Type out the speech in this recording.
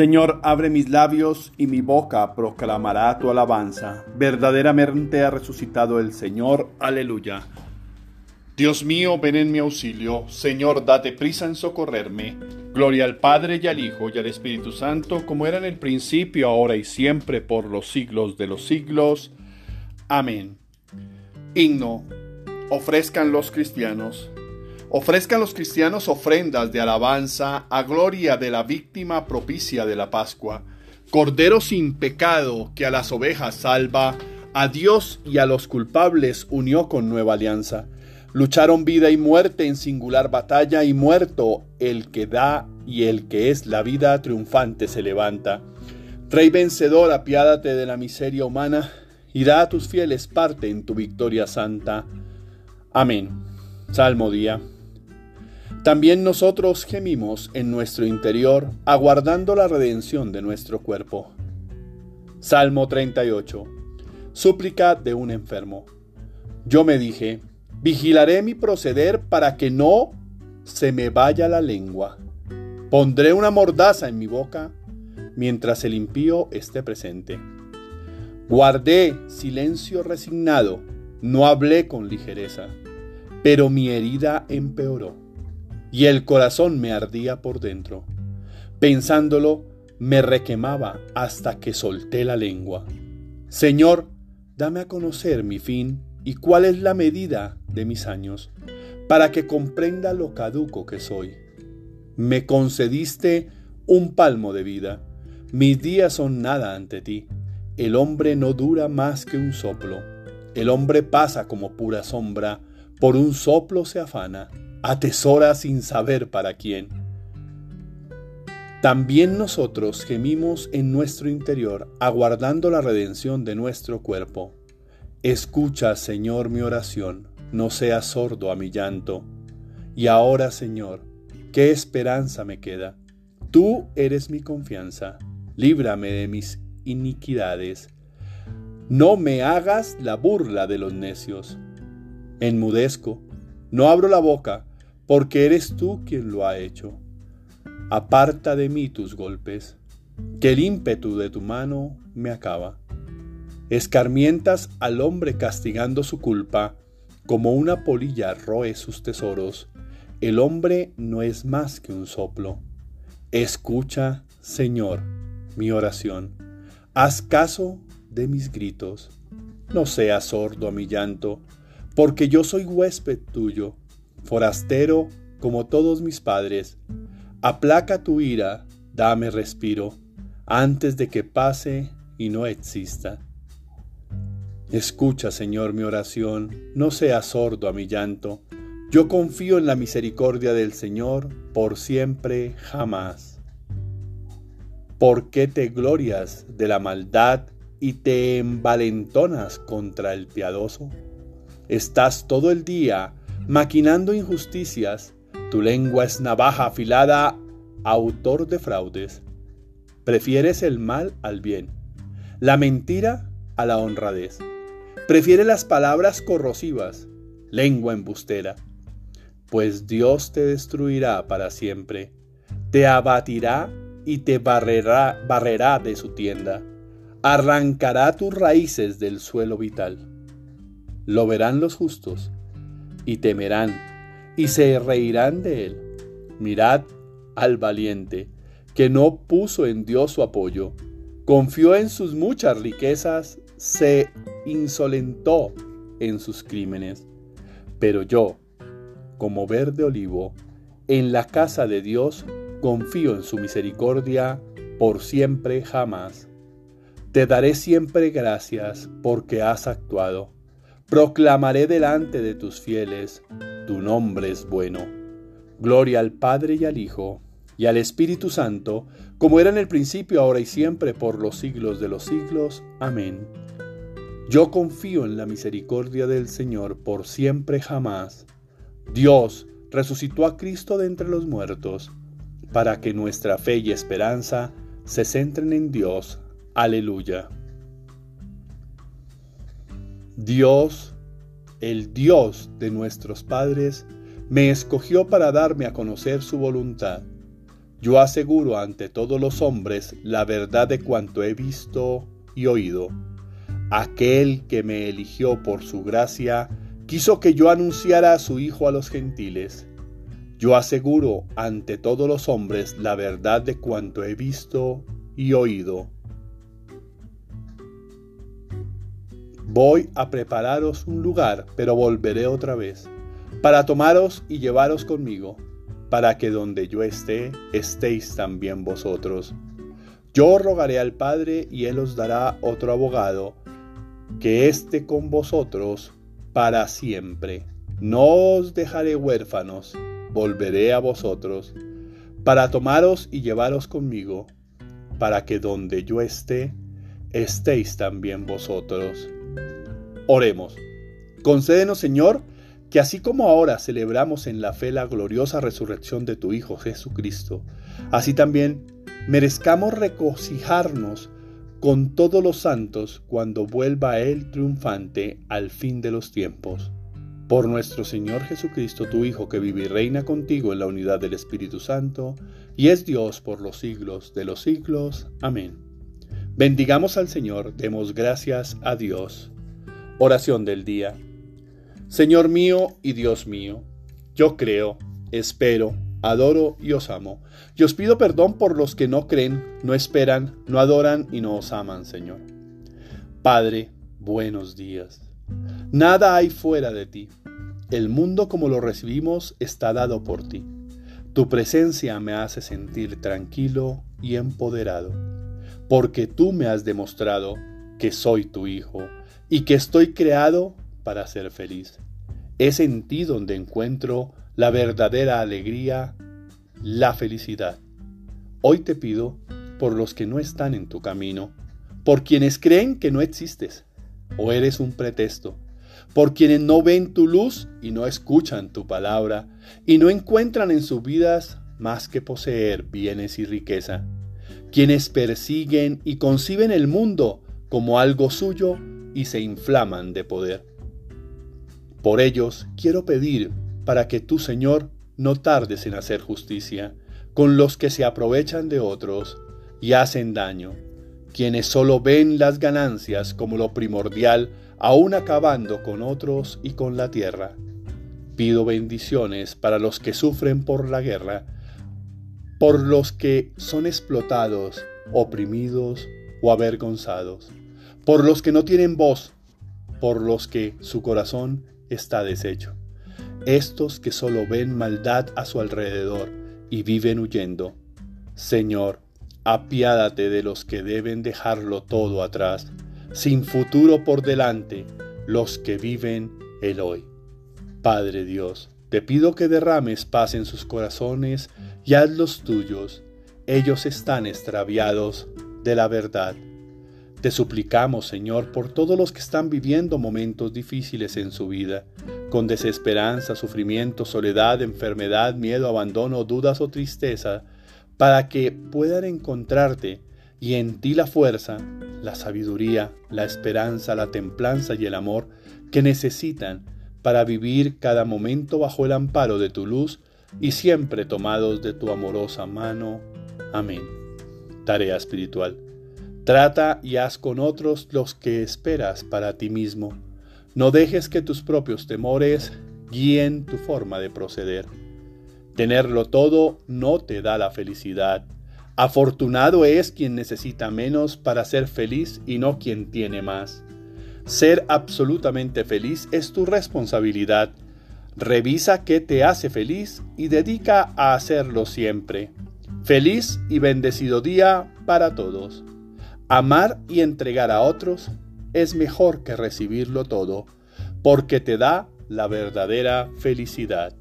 Señor, abre mis labios y mi boca proclamará tu alabanza. Verdaderamente ha resucitado el Señor. Aleluya. Dios mío, ven en mi auxilio. Señor, date prisa en socorrerme. Gloria al Padre y al Hijo y al Espíritu Santo, como era en el principio, ahora y siempre, por los siglos de los siglos. Amén. Himno. Ofrezcan los cristianos. Ofrezcan los cristianos ofrendas de alabanza a gloria de la víctima propicia de la Pascua, Cordero sin pecado que a las ovejas salva, a Dios y a los culpables unió con nueva alianza. Lucharon vida y muerte en singular batalla y muerto el que da y el que es la vida triunfante se levanta. Rey vencedor, apiádate de la miseria humana y da a tus fieles parte en tu victoria santa. Amén. Salmo día. También nosotros gemimos en nuestro interior, aguardando la redención de nuestro cuerpo. Salmo 38. Súplica de un enfermo. Yo me dije, vigilaré mi proceder para que no se me vaya la lengua. Pondré una mordaza en mi boca mientras el impío esté presente. Guardé silencio resignado, no hablé con ligereza, pero mi herida empeoró y el corazón me ardía por dentro. Pensándolo, me requemaba hasta que solté la lengua. Señor, dame a conocer mi fin y cuál es la medida de mis años, para que comprenda lo caduco que soy. Me concediste un palmo de vida, mis días son nada ante ti. El hombre no dura más que un soplo. El hombre pasa como pura sombra, por un soplo se afana atesora sin saber para quién. También nosotros gemimos en nuestro interior, aguardando la redención de nuestro cuerpo. Escucha, Señor, mi oración, no seas sordo a mi llanto. Y ahora, Señor, ¿qué esperanza me queda? Tú eres mi confianza, líbrame de mis iniquidades. No me hagas la burla de los necios. Enmudezco, no abro la boca, porque eres tú quien lo ha hecho. Aparta de mí tus golpes, que el ímpetu de tu mano me acaba. Escarmientas al hombre castigando su culpa, como una polilla roe sus tesoros. El hombre no es más que un soplo. Escucha, Señor, mi oración. Haz caso de mis gritos. No seas sordo a mi llanto, porque yo soy huésped tuyo forastero como todos mis padres, aplaca tu ira, dame respiro, antes de que pase y no exista. Escucha, Señor, mi oración, no seas sordo a mi llanto. Yo confío en la misericordia del Señor por siempre, jamás. ¿Por qué te glorias de la maldad y te envalentonas contra el piadoso? Estás todo el día maquinando injusticias, tu lengua es navaja afilada, autor de fraudes. Prefieres el mal al bien, la mentira a la honradez. Prefiere las palabras corrosivas, lengua embustera. Pues Dios te destruirá para siempre, te abatirá y te barrerá, barrerá de su tienda, arrancará tus raíces del suelo vital. Lo verán los justos y temerán, y se reirán de él. Mirad al valiente, que no puso en Dios su apoyo, confió en sus muchas riquezas, se insolentó en sus crímenes. Pero yo, como verde olivo, en la casa de Dios, confío en su misericordia por siempre jamás. Te daré siempre gracias porque has actuado Proclamaré delante de tus fieles, tu nombre es bueno. Gloria al Padre y al Hijo y al Espíritu Santo, como era en el principio, ahora y siempre, por los siglos de los siglos. Amén. Yo confío en la misericordia del Señor por siempre jamás. Dios resucitó a Cristo de entre los muertos, para que nuestra fe y esperanza se centren en Dios. Aleluya. Dios el Dios de nuestros padres, me escogió para darme a conocer su voluntad. Yo aseguro ante todos los hombres la verdad de cuanto he visto y oído. Aquel que me eligió por su gracia, quiso que yo anunciara a su Hijo a los gentiles. Yo aseguro ante todos los hombres la verdad de cuanto he visto y oído. Voy a prepararos un lugar, pero volveré otra vez, para tomaros y llevaros conmigo, para que donde yo esté, estéis también vosotros. Yo rogaré al Padre y Él os dará otro abogado, que esté con vosotros para siempre. No os dejaré huérfanos, volveré a vosotros, para tomaros y llevaros conmigo, para que donde yo esté, estéis también vosotros. Oremos. Concédenos, Señor, que así como ahora celebramos en la fe la gloriosa resurrección de tu Hijo Jesucristo, así también merezcamos regocijarnos con todos los santos cuando vuelva Él triunfante al fin de los tiempos. Por nuestro Señor Jesucristo, tu Hijo, que vive y reina contigo en la unidad del Espíritu Santo, y es Dios por los siglos de los siglos. Amén. Bendigamos al Señor, demos gracias a Dios. Oración del día. Señor mío y Dios mío, yo creo, espero, adoro y os amo. Y os pido perdón por los que no creen, no esperan, no adoran y no os aman, Señor. Padre, buenos días. Nada hay fuera de ti. El mundo como lo recibimos está dado por ti. Tu presencia me hace sentir tranquilo y empoderado, porque tú me has demostrado que soy tu Hijo y que estoy creado para ser feliz. Es en ti donde encuentro la verdadera alegría, la felicidad. Hoy te pido por los que no están en tu camino, por quienes creen que no existes o eres un pretexto, por quienes no ven tu luz y no escuchan tu palabra y no encuentran en sus vidas más que poseer bienes y riqueza, quienes persiguen y conciben el mundo como algo suyo y se inflaman de poder. Por ellos quiero pedir para que tú, Señor, no tardes en hacer justicia con los que se aprovechan de otros y hacen daño, quienes solo ven las ganancias como lo primordial, aún acabando con otros y con la tierra. Pido bendiciones para los que sufren por la guerra, por los que son explotados, oprimidos o avergonzados por los que no tienen voz, por los que su corazón está deshecho, estos que solo ven maldad a su alrededor y viven huyendo. Señor, apiádate de los que deben dejarlo todo atrás, sin futuro por delante, los que viven el hoy. Padre Dios, te pido que derrames paz en sus corazones y haz los tuyos. Ellos están extraviados de la verdad te suplicamos, Señor, por todos los que están viviendo momentos difíciles en su vida, con desesperanza, sufrimiento, soledad, enfermedad, miedo, abandono, dudas o tristeza, para que puedan encontrarte y en ti la fuerza, la sabiduría, la esperanza, la templanza y el amor que necesitan para vivir cada momento bajo el amparo de tu luz y siempre tomados de tu amorosa mano. Amén. Tarea espiritual. Trata y haz con otros los que esperas para ti mismo. No dejes que tus propios temores guíen tu forma de proceder. Tenerlo todo no te da la felicidad. Afortunado es quien necesita menos para ser feliz y no quien tiene más. Ser absolutamente feliz es tu responsabilidad. Revisa qué te hace feliz y dedica a hacerlo siempre. Feliz y bendecido día para todos. Amar y entregar a otros es mejor que recibirlo todo, porque te da la verdadera felicidad.